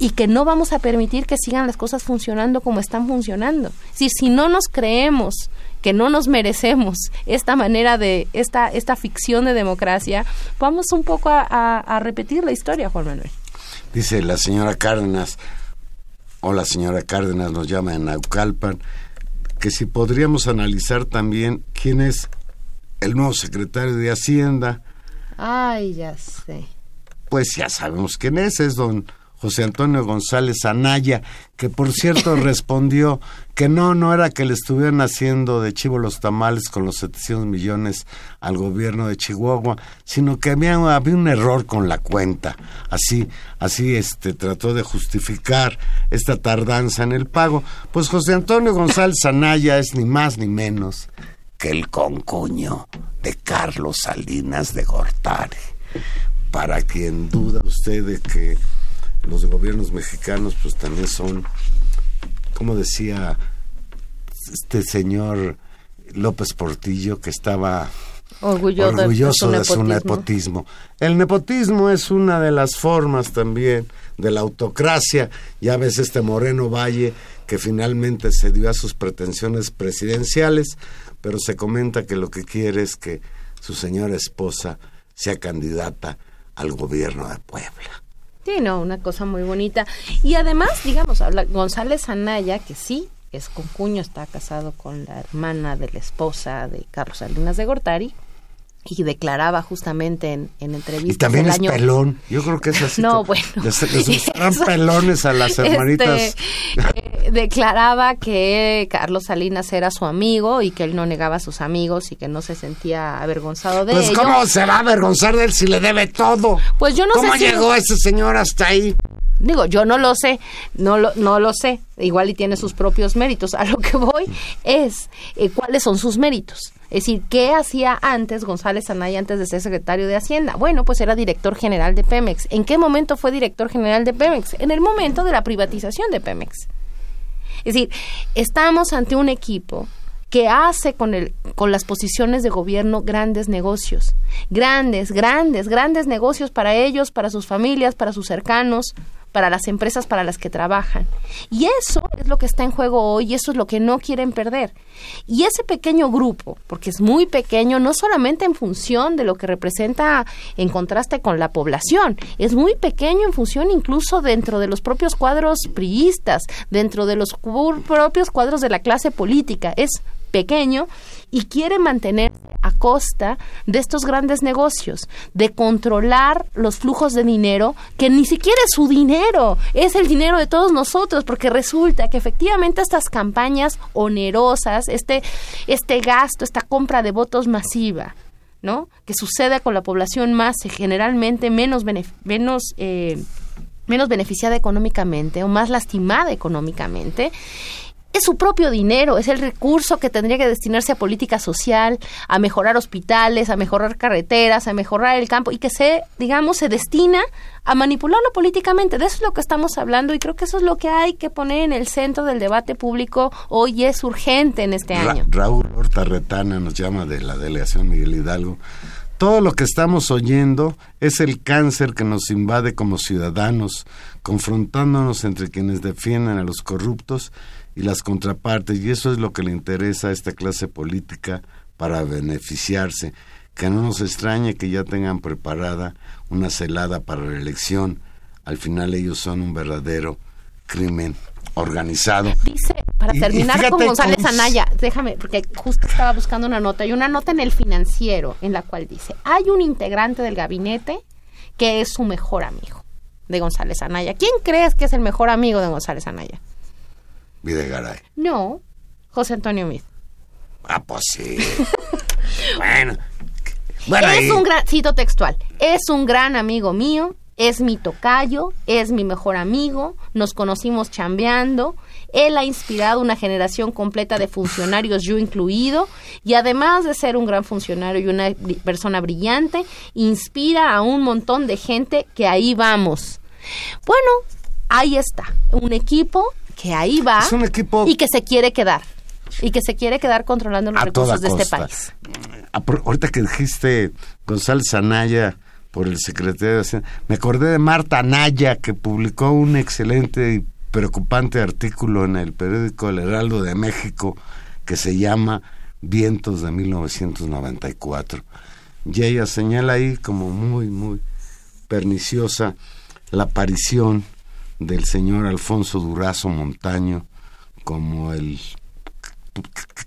y que no vamos a permitir que sigan las cosas funcionando como están funcionando. Decir, si no nos creemos que no nos merecemos esta manera de, esta, esta ficción de democracia, vamos un poco a, repetir la historia, Juan Manuel. Dice la señora Cárdenas, o la señora Cárdenas nos llama en Naucalpan, que si podríamos analizar también quién es el nuevo secretario de Hacienda, Ay, ya sé. pues ya sabemos quién es, es don José Antonio González Anaya, que por cierto respondió que no, no era que le estuvieran haciendo de chivo los tamales con los 700 millones al gobierno de Chihuahua, sino que había, había un error con la cuenta. Así, así este trató de justificar esta tardanza en el pago. Pues José Antonio González Anaya es ni más ni menos que el concuño de Carlos Salinas de Gortari. Para quien duda usted de que los gobiernos mexicanos pues también son, como decía este señor López Portillo, que estaba Orgulloso, de- orgulloso de de su nepotismo. El nepotismo es una de las formas también de la autocracia. Ya ves este Moreno Valle que finalmente se dio a sus pretensiones presidenciales, pero se comenta que lo que quiere es que su señora esposa sea candidata al gobierno de Puebla. Sí, no, una cosa muy bonita. Y además, digamos, habla González Anaya, que sí, es concuño, está casado con la hermana de la esposa de Carlos Salinas de Gortari, y declaraba justamente en, en entrevistas Y también el es año... pelón. Yo creo que es así. No, bueno. Les, les gustarán Eso- pelones a las hermanitas. Este, eh, declaraba que Carlos Salinas era su amigo y que él no negaba a sus amigos y que no se sentía avergonzado de Pues ello. cómo se va a avergonzar de él si le debe todo. Pues yo no ¿Cómo sé si- llegó ese señor hasta ahí? Digo, yo no lo sé, no lo, no lo sé. Igual y tiene sus propios méritos. A lo que voy es eh, cuáles son sus méritos. Es decir, ¿qué hacía antes González Anaya antes de ser secretario de Hacienda? Bueno, pues era director general de Pemex. ¿En qué momento fue director general de Pemex? En el momento de la privatización de Pemex. Es decir, estamos ante un equipo que hace con, el, con las posiciones de gobierno grandes negocios. Grandes, grandes, grandes negocios para ellos, para sus familias, para sus cercanos, para las empresas para las que trabajan. Y eso es lo que está en juego hoy y eso es lo que no quieren perder. Y ese pequeño grupo, porque es muy pequeño, no solamente en función de lo que representa en contraste con la población, es muy pequeño en función incluso dentro de los propios cuadros priistas, dentro de los propios cuadros de la clase política. Es pequeño y quiere mantener a costa de estos grandes negocios, de controlar los flujos de dinero, que ni siquiera es su dinero, es el dinero de todos nosotros, porque resulta que efectivamente estas campañas onerosas, este, este gasto, esta compra de votos masiva, ¿no? Que sucede con la población más eh, generalmente menos menos eh, menos beneficiada económicamente o más lastimada económicamente es su propio dinero, es el recurso que tendría que destinarse a política social, a mejorar hospitales, a mejorar carreteras, a mejorar el campo y que se, digamos, se destina a manipularlo políticamente. De eso es lo que estamos hablando y creo que eso es lo que hay que poner en el centro del debate público hoy es urgente en este Ra- año. Raúl Horta Retana nos llama de la delegación Miguel Hidalgo. Todo lo que estamos oyendo es el cáncer que nos invade como ciudadanos, confrontándonos entre quienes defienden a los corruptos y las contrapartes, y eso es lo que le interesa a esta clase política para beneficiarse. Que no nos extrañe que ya tengan preparada una celada para la elección. Al final ellos son un verdadero crimen organizado. Dice, para Y- y terminar con González Anaya, déjame, porque justo estaba buscando una nota, y una nota en el financiero, en la cual dice, hay un integrante del gabinete que es su mejor amigo de González Anaya. ¿Quién crees que es el mejor amigo de González Anaya? Videgaray. No, José Antonio Meade. Ah, pues sí. bueno. Bueno, es un gran, cito textual, es un gran amigo mío, es mi tocayo, es mi mejor amigo, nos conocimos chambeando, él ha inspirado una generación completa de funcionarios, yo incluido, y además de ser un gran funcionario y una persona brillante, inspira a un montón de gente que ahí vamos. Bueno, ahí está, un equipo que ahí va Es un equipo- y que se quiere quedar. Y que se quiere quedar controlando los a recursos de este país. Ah, ahorita que dijiste González Anaya por el secretario de Hacienda, me acordé de Marta Anaya que publicó un excelente y preocupante artículo en el periódico El Heraldo de México que se llama Vientos de 1994. Y ella señala ahí como muy, muy perniciosa la aparición del señor Alfonso Durazo Montaño como el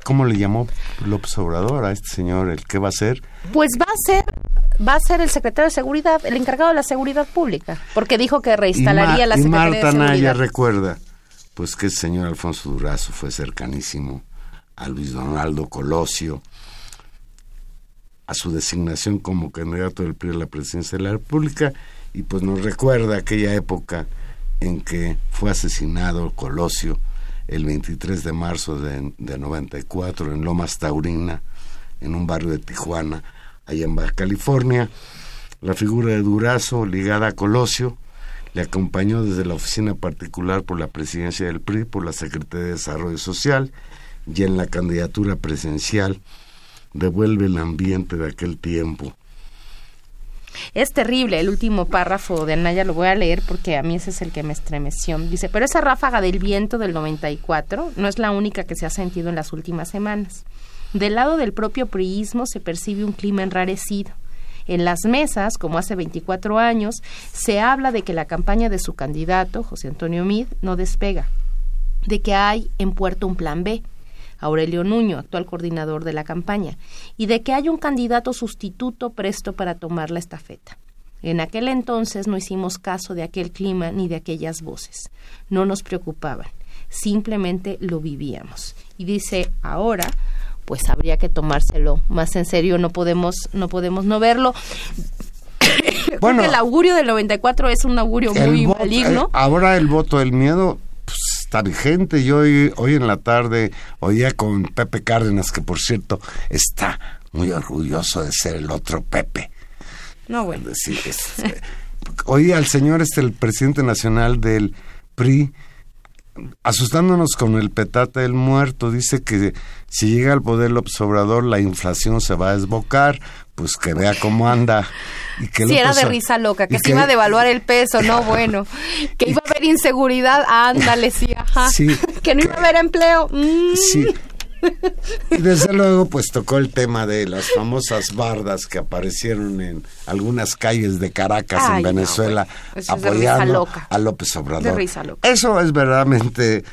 ¿Cómo le llamó López Obrador a este señor? ¿El qué va a hacer? Pues va a ser va a ser el secretario de seguridad, el encargado de la seguridad pública, porque dijo que reinstalaría y la y Secretaría Marta de Seguridad. Naya recuerda, pues que el señor Alfonso Durazo fue cercanísimo a Luis Donaldo Colosio, a su designación como candidato del PRI a la presidencia de la República, y pues nos recuerda aquella época en que fue asesinado Colosio el 23 de marzo de, de 94 en Lomas Taurina, en un barrio de Tijuana, allá en Baja California. La figura de Durazo, ligada a Colosio, le acompañó desde la oficina particular por la presidencia del PRI, por la Secretaría de Desarrollo Social y en la candidatura presidencial. Devuelve el ambiente de aquel tiempo. Es terrible el último párrafo de Anaya, lo voy a leer porque a mí ese es el que me estremeció. Dice, pero esa ráfaga del viento del 94 no es la única que se ha sentido en las últimas semanas. Del lado del propio priismo se percibe un clima enrarecido. En las mesas, como hace 24 años, se habla de que la campaña de su candidato, José Antonio Mid, no despega, de que hay en puerto un plan B, Aurelio Nuño, actual coordinador de la campaña, y de que hay un candidato sustituto presto para tomar la estafeta. En aquel entonces no hicimos caso de aquel clima ni de aquellas voces. No nos preocupaban, simplemente lo vivíamos. Y dice, ahora pues habría que tomárselo más en serio, no podemos no podemos no verlo. Creo Bueno. que el augurio del 94 es un augurio muy maligno. eh, ahora el voto del miedo está vigente. Yo hoy, hoy en la tarde oía con Pepe Cárdenas, que por cierto está muy orgulloso de ser el otro Pepe. No, bueno. Es decir, es- eh, oí al señor este, el presidente nacional del PRI, asustándonos con el petate del muerto. Dice que si llega al poder López Obrador, la inflación se va a desbocar, pues que vea cómo anda. Y que Si era de risa loca, que se iba a devaluar el peso, no, bueno. Que iba a haber inseguridad, ándale, sí, ajá. Sí. Que no iba a haber empleo. mm. Sí. Y desde luego, pues tocó el tema de las famosas bardas que aparecieron en algunas calles de Caracas, Ay, en no, Venezuela. Eso risa apoyando a López Obrador. De risa loca. Eso es verdaderamente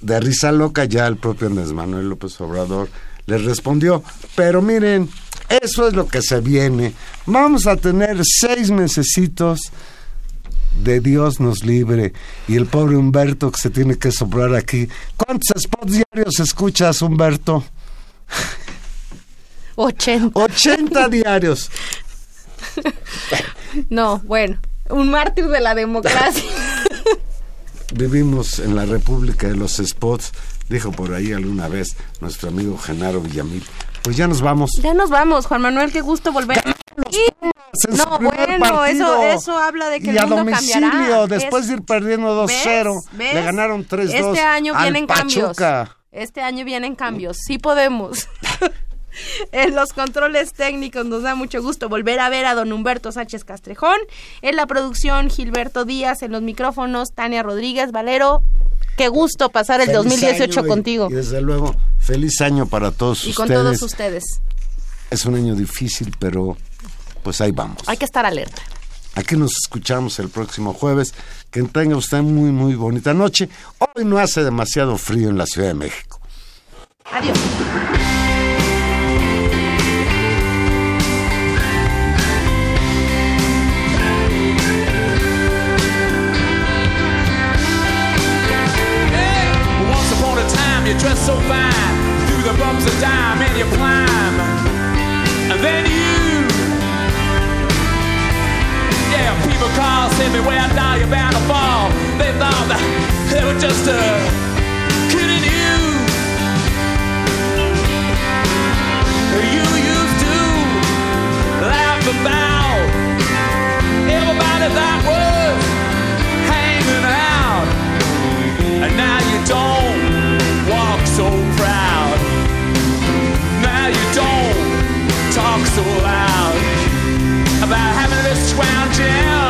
de risa loca. Ya el propio Andrés Manuel López Obrador les respondió. Pero miren, eso es lo que se viene. Vamos a tener seis mesecitos de Dios nos libre. Y el pobre Humberto que se tiene que soplar aquí. ¿Cuántos spots diarios escuchas, Humberto? 80. 80 diarios. No, bueno. Un mártir de la democracia. Vivimos en la República de los Spots, dijo por ahí alguna vez nuestro amigo Genaro Villamil. Pues ya nos vamos. ya nos vamos, Juan Manuel, qué gusto volver. Su No, bueno, eso, eso habla de que y el a mundo domicilio, cambiará. después Es- de ir perdiendo 2-0, ¿Ves? ¿Ves? le ganaron 3-2 Este año al vienen cambios. Este año vienen cambios. Sí podemos. en los controles técnicos nos da mucho gusto volver a ver a don Humberto Sánchez Castrejón. En la producción, Gilberto Díaz. En los micrófonos, Tania Rodríguez. Valero, qué gusto pasar el Feliz 2018 año y- contigo. Y, desde luego, feliz año para todos Y ustedes. con todos ustedes. Es un año difícil, pero pues ahí vamos. Hay que estar alerta. Aquí nos escuchamos el próximo jueves. Que tenga usted muy, muy bonita noche. Hoy no hace demasiado frío en la Ciudad de México. Adiós. Once upon a time, you dressed so fine, bumps of time, and you climb. And then you, yeah, people call, say me where down you're bound to fall. They thought that they were just uh, kidding you. You used to laugh about everybody that talk so loud about having this round down.